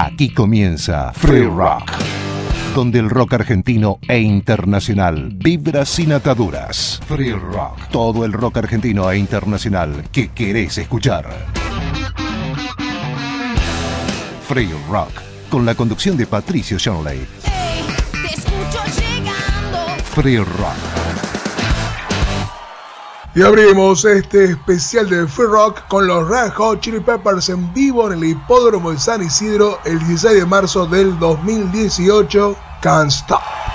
Aquí comienza Free Rock, donde el rock argentino e internacional vibra sin ataduras. Free Rock, todo el rock argentino e internacional que querés escuchar. Free Rock, con la conducción de Patricio Shanley. Ey, te escucho llegando. Free Rock. Y abrimos este especial de Free Rock con los Red Hot Chili Peppers en vivo en el Hipódromo de San Isidro el 16 de marzo del 2018. Can't Stop.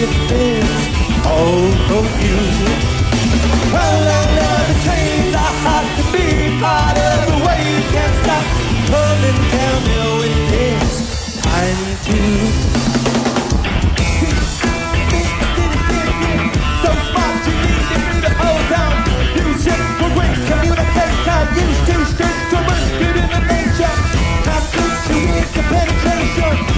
It's is all confusing. Well, I know the trains are to be part of the way you can't stop. coming down tell it's time to. So smart to. Music. Used to in the nature. Penetration.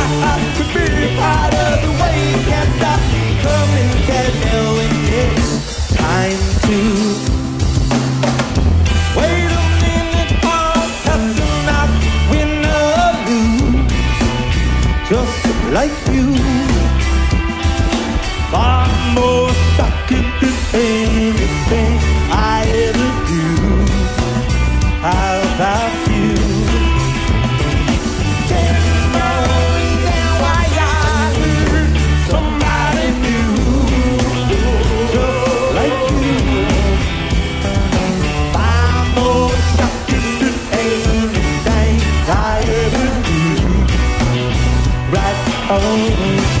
can't stop, come and get ill. It's time to Oh.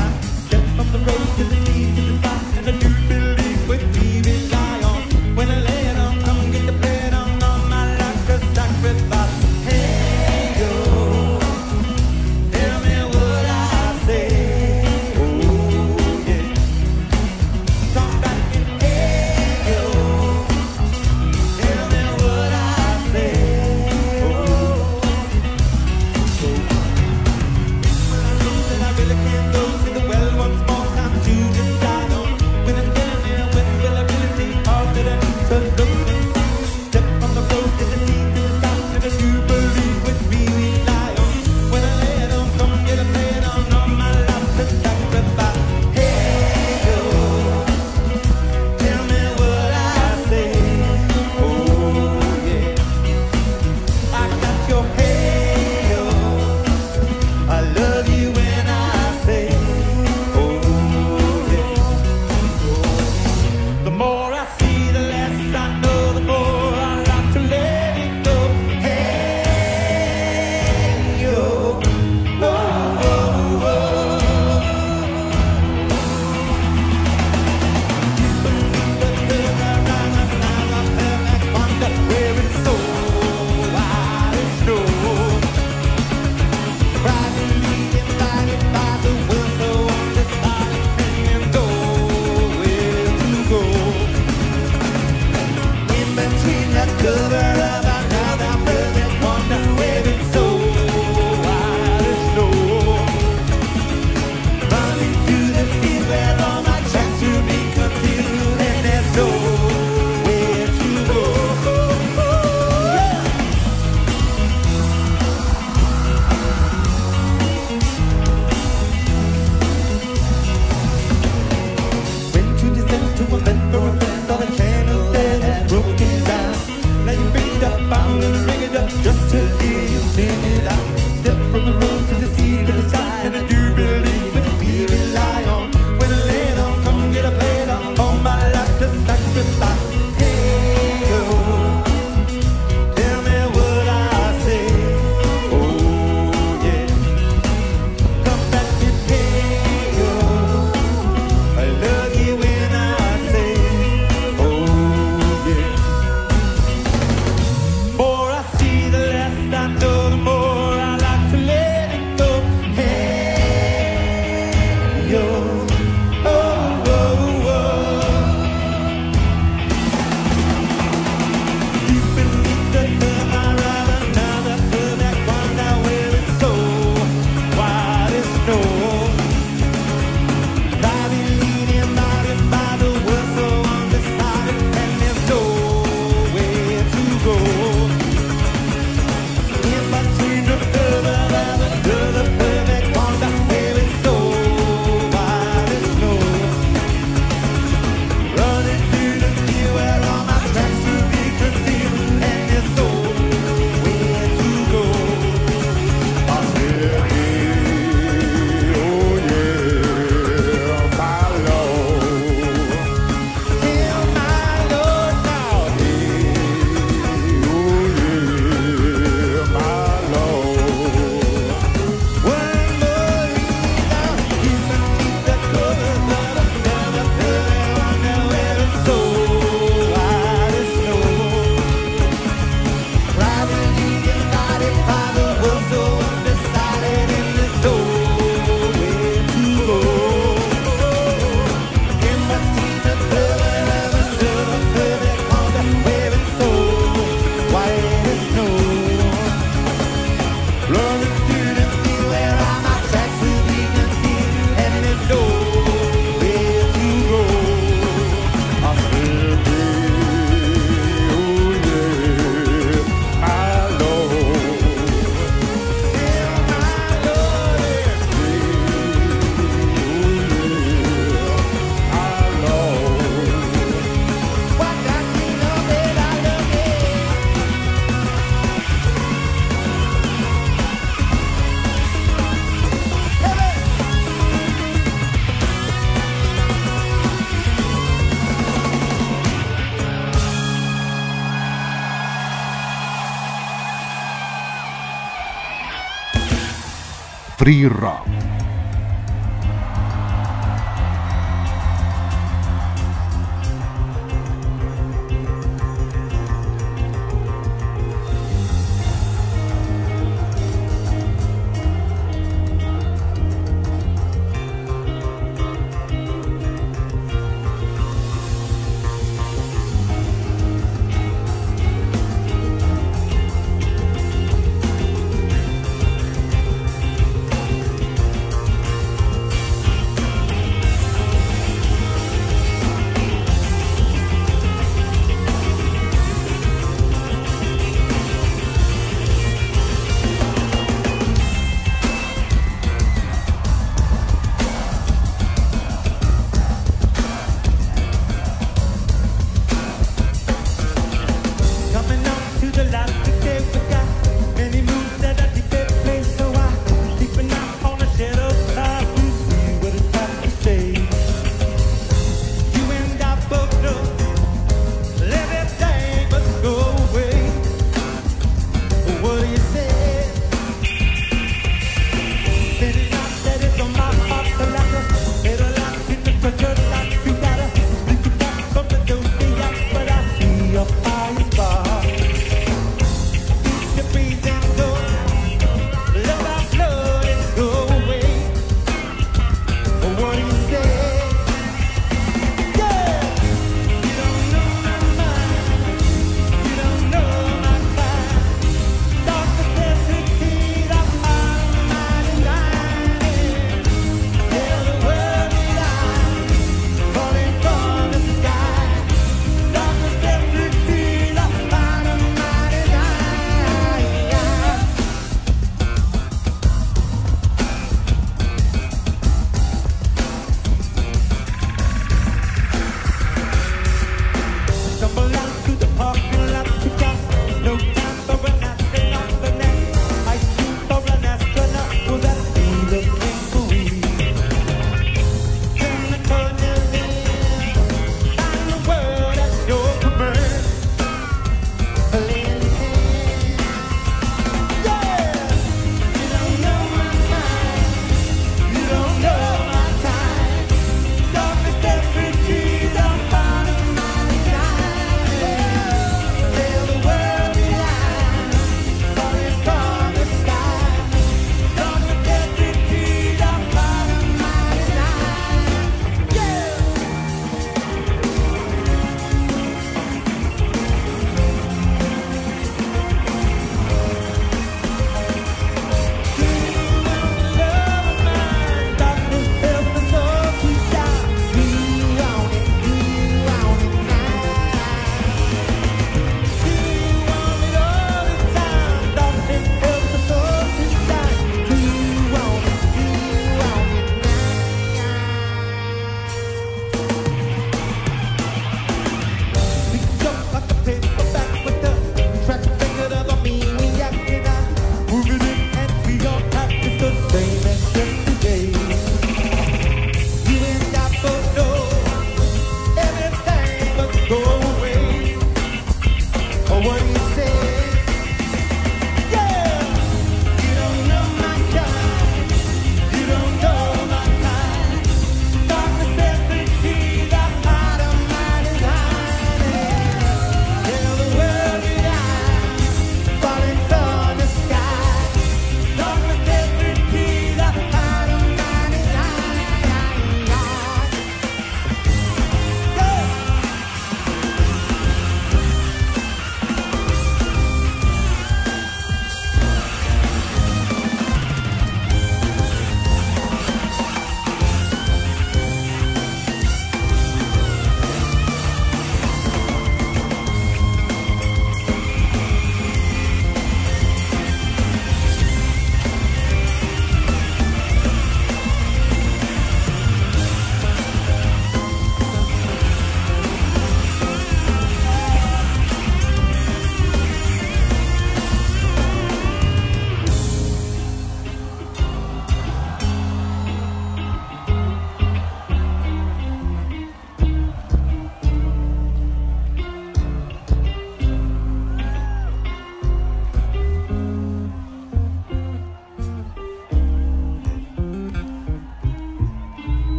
Free Raak.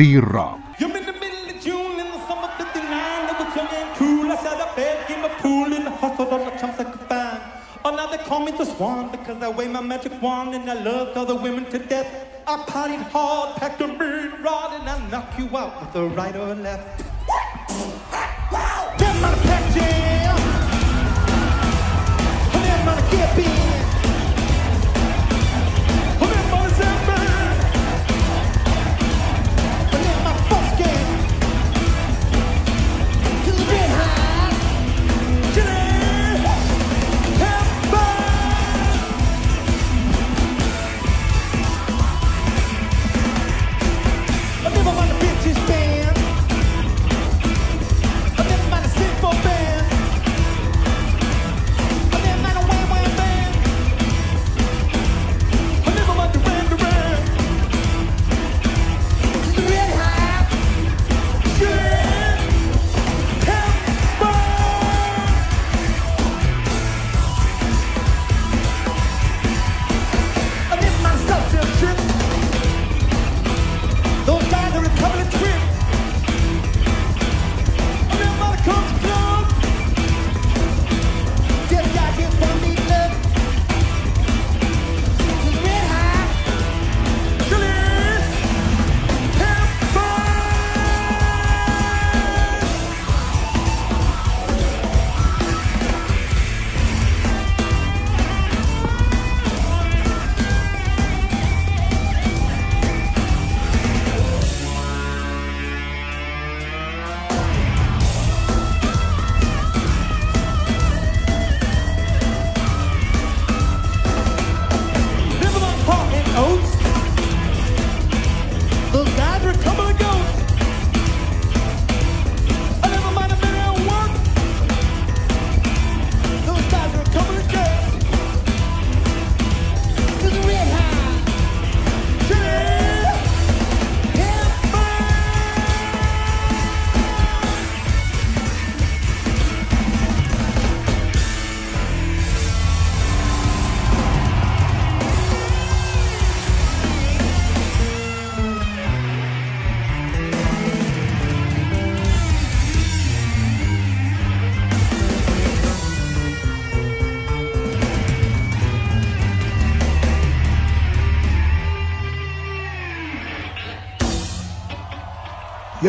free rock. Oh, now they call me the swan because I weigh my magic wand and I love other women to death. I partied hard, packed a mean rod, and I knock you out with a right or left. Get my attention.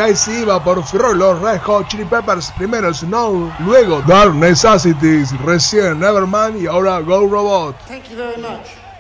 Guys iba por Frollo, Red Hot Chili Peppers, primero Snow, luego Dark Necessities, recién Nevermind y ahora Go Robot. Thank you very much.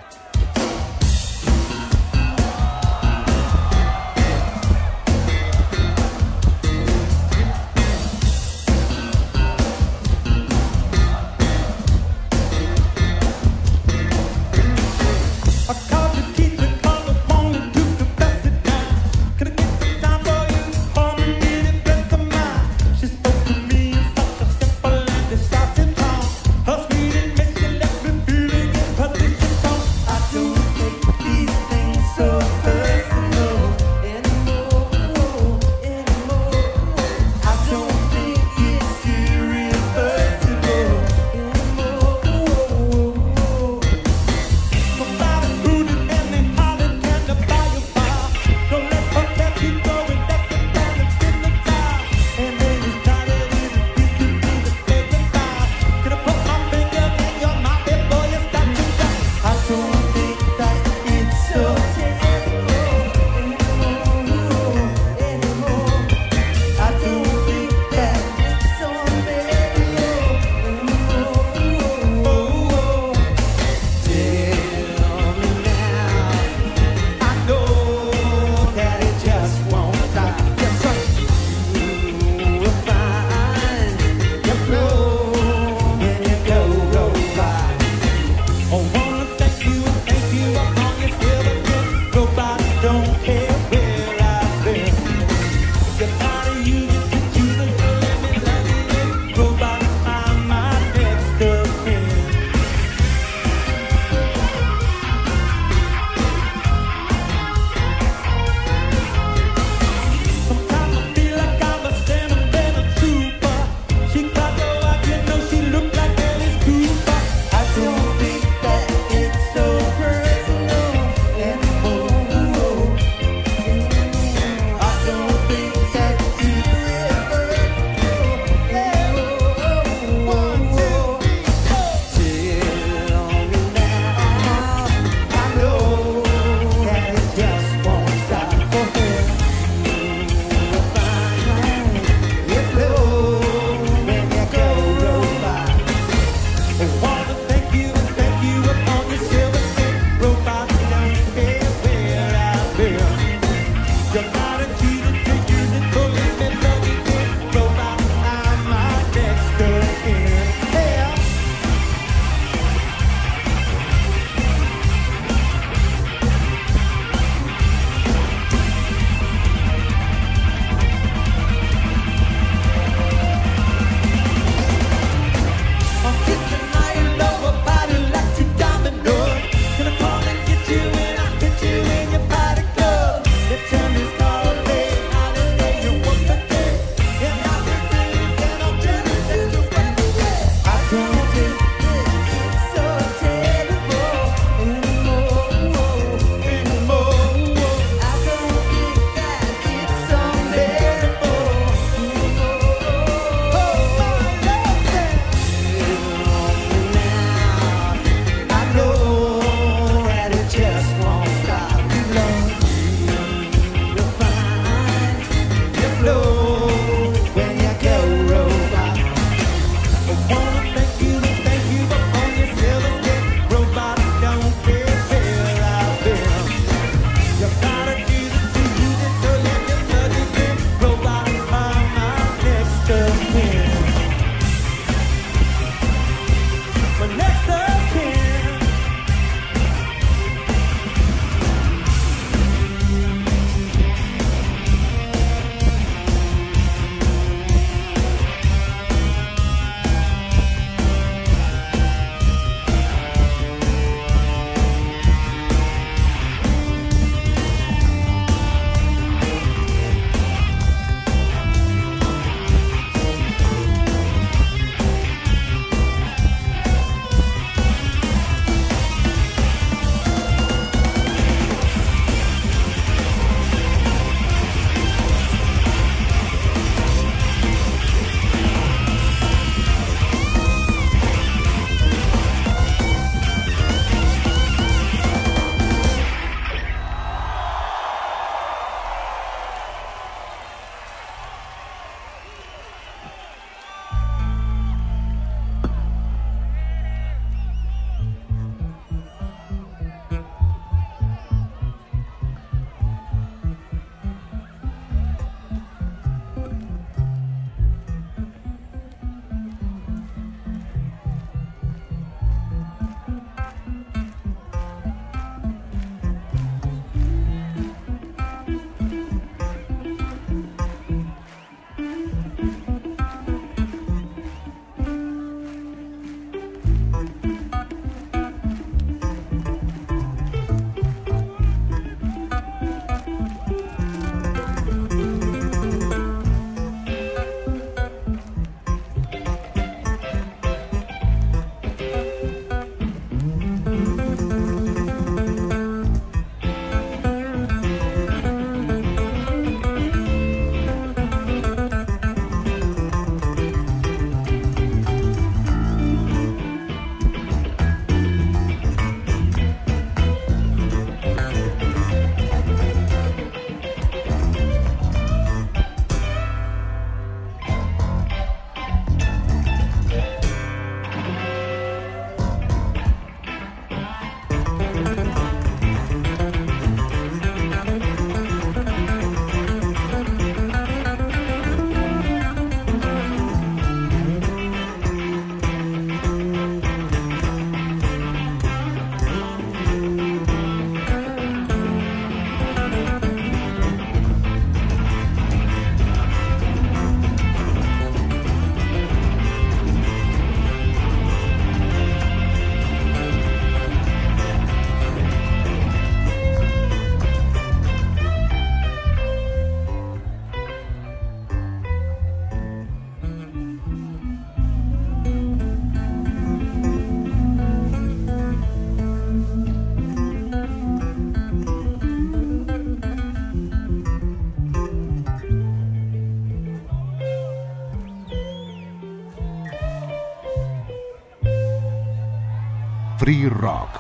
Free Rock.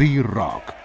Free Rock.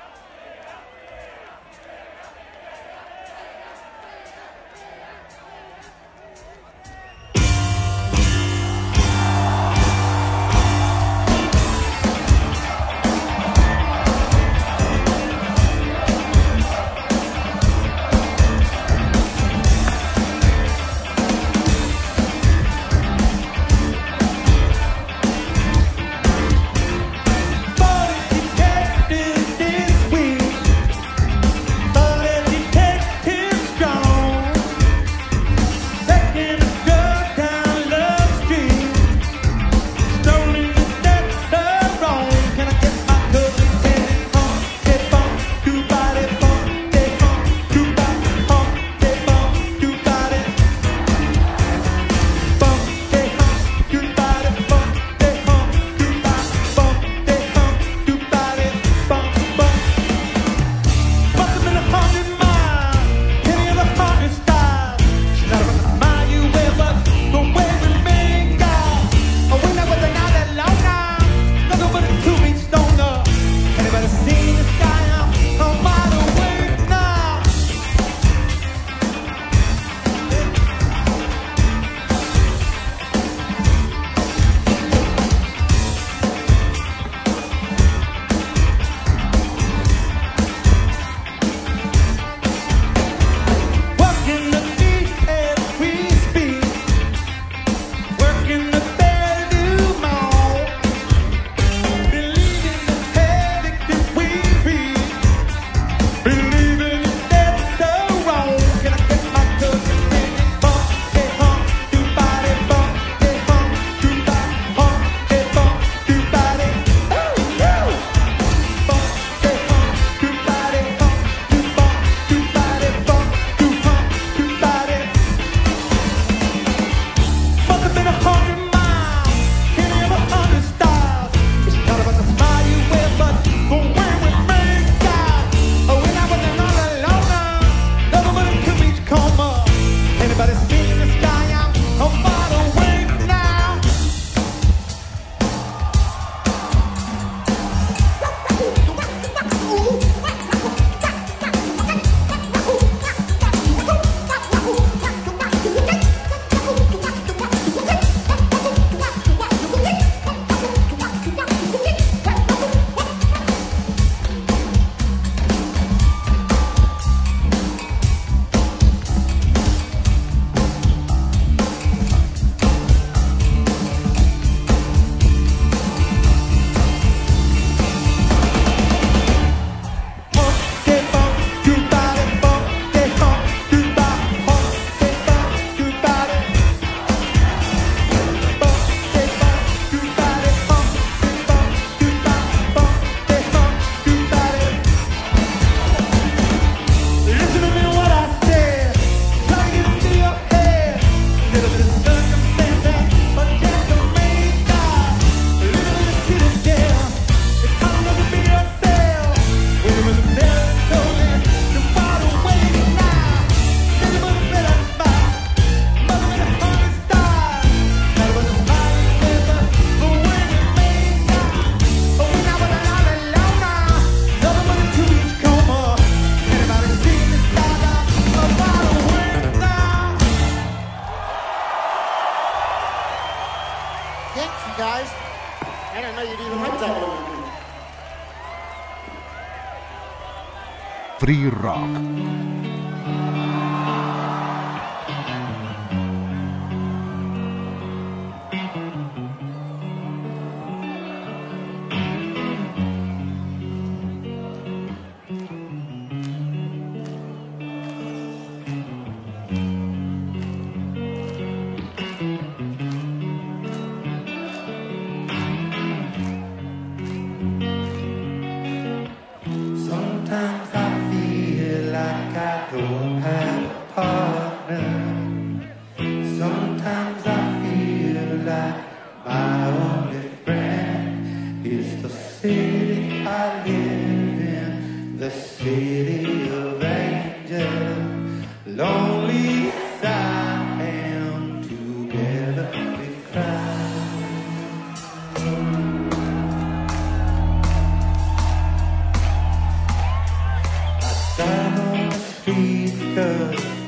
Summer feet, cause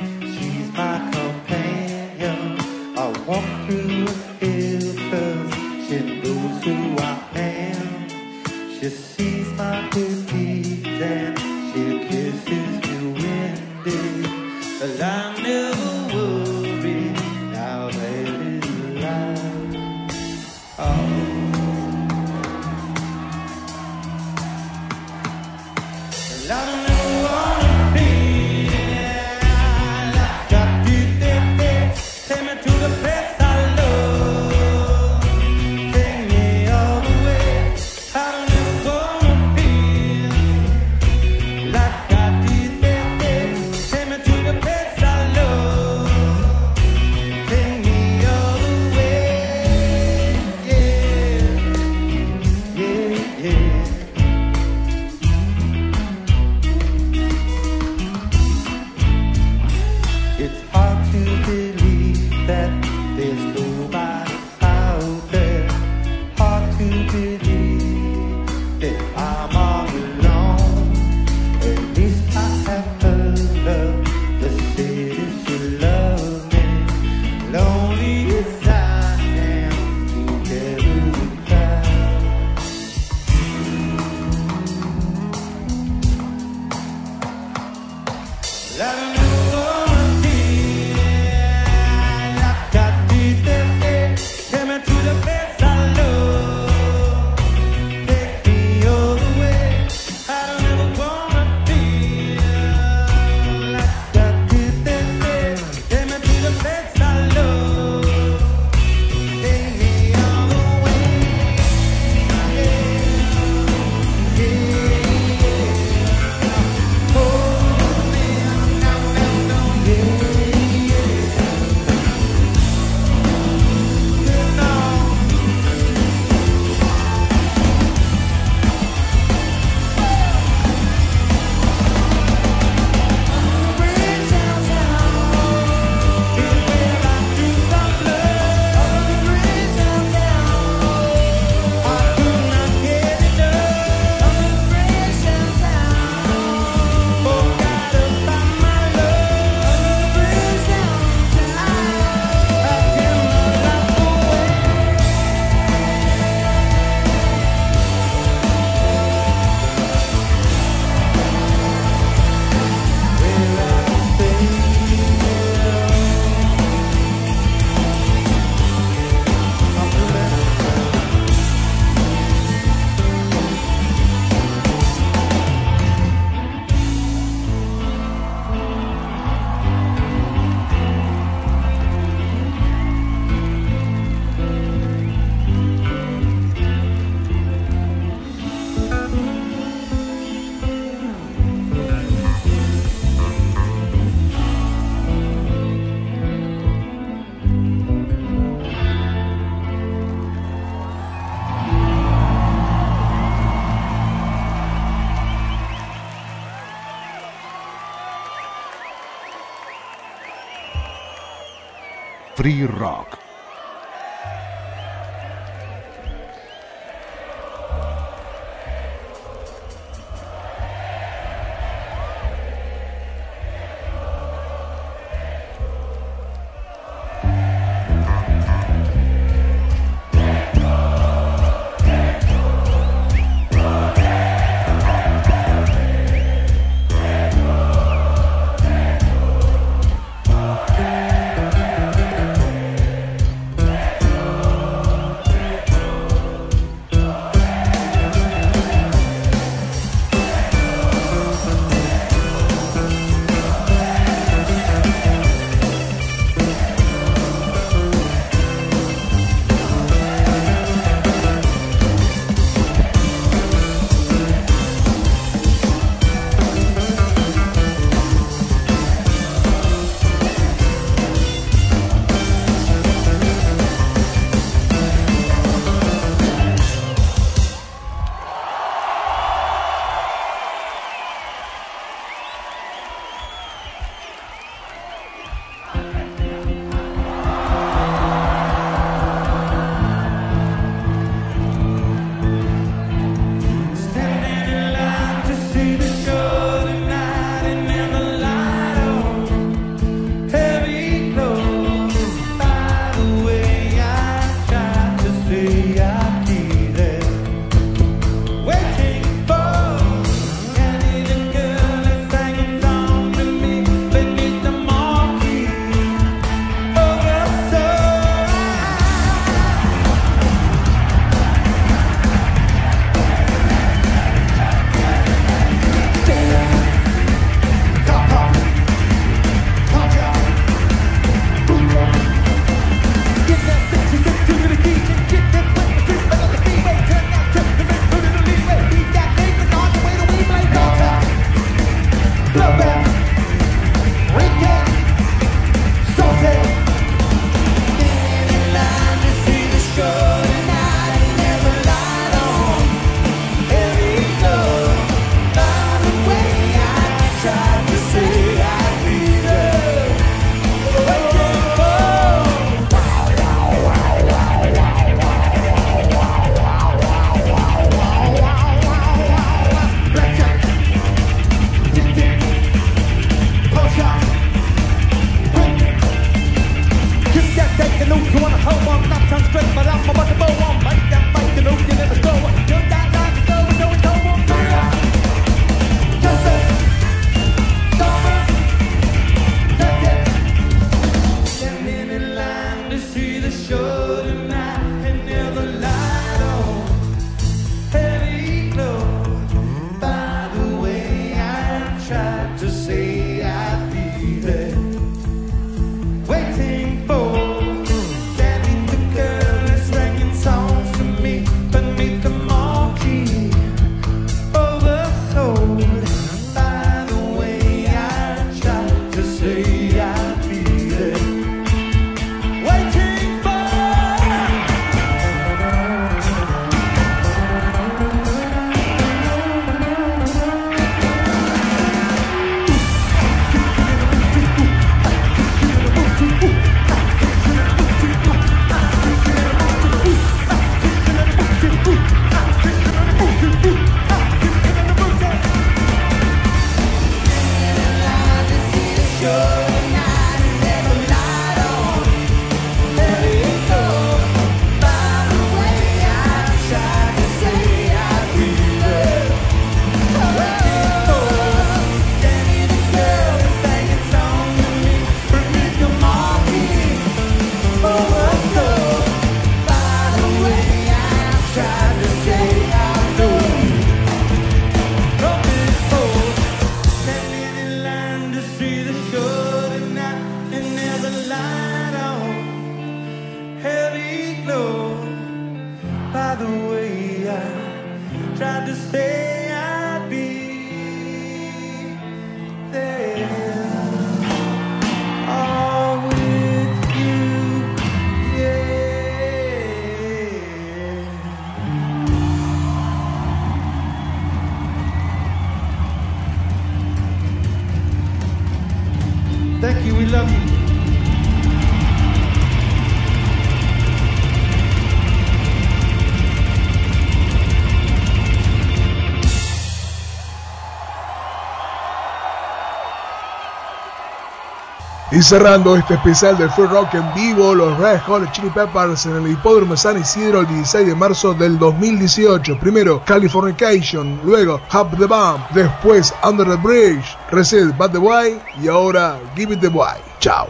Free Rock. Y cerrando este especial del Free Rock en vivo, los Red Hot Chili Peppers en el Hipódromo San Isidro el 16 de marzo del 2018. Primero Californication, luego Hop the Bump, después Under the Bridge, Reset Bad the Way y ahora Give It the Way. Chao.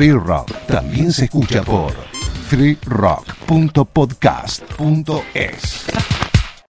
Free Rock también se escucha por freerock.podcast.es.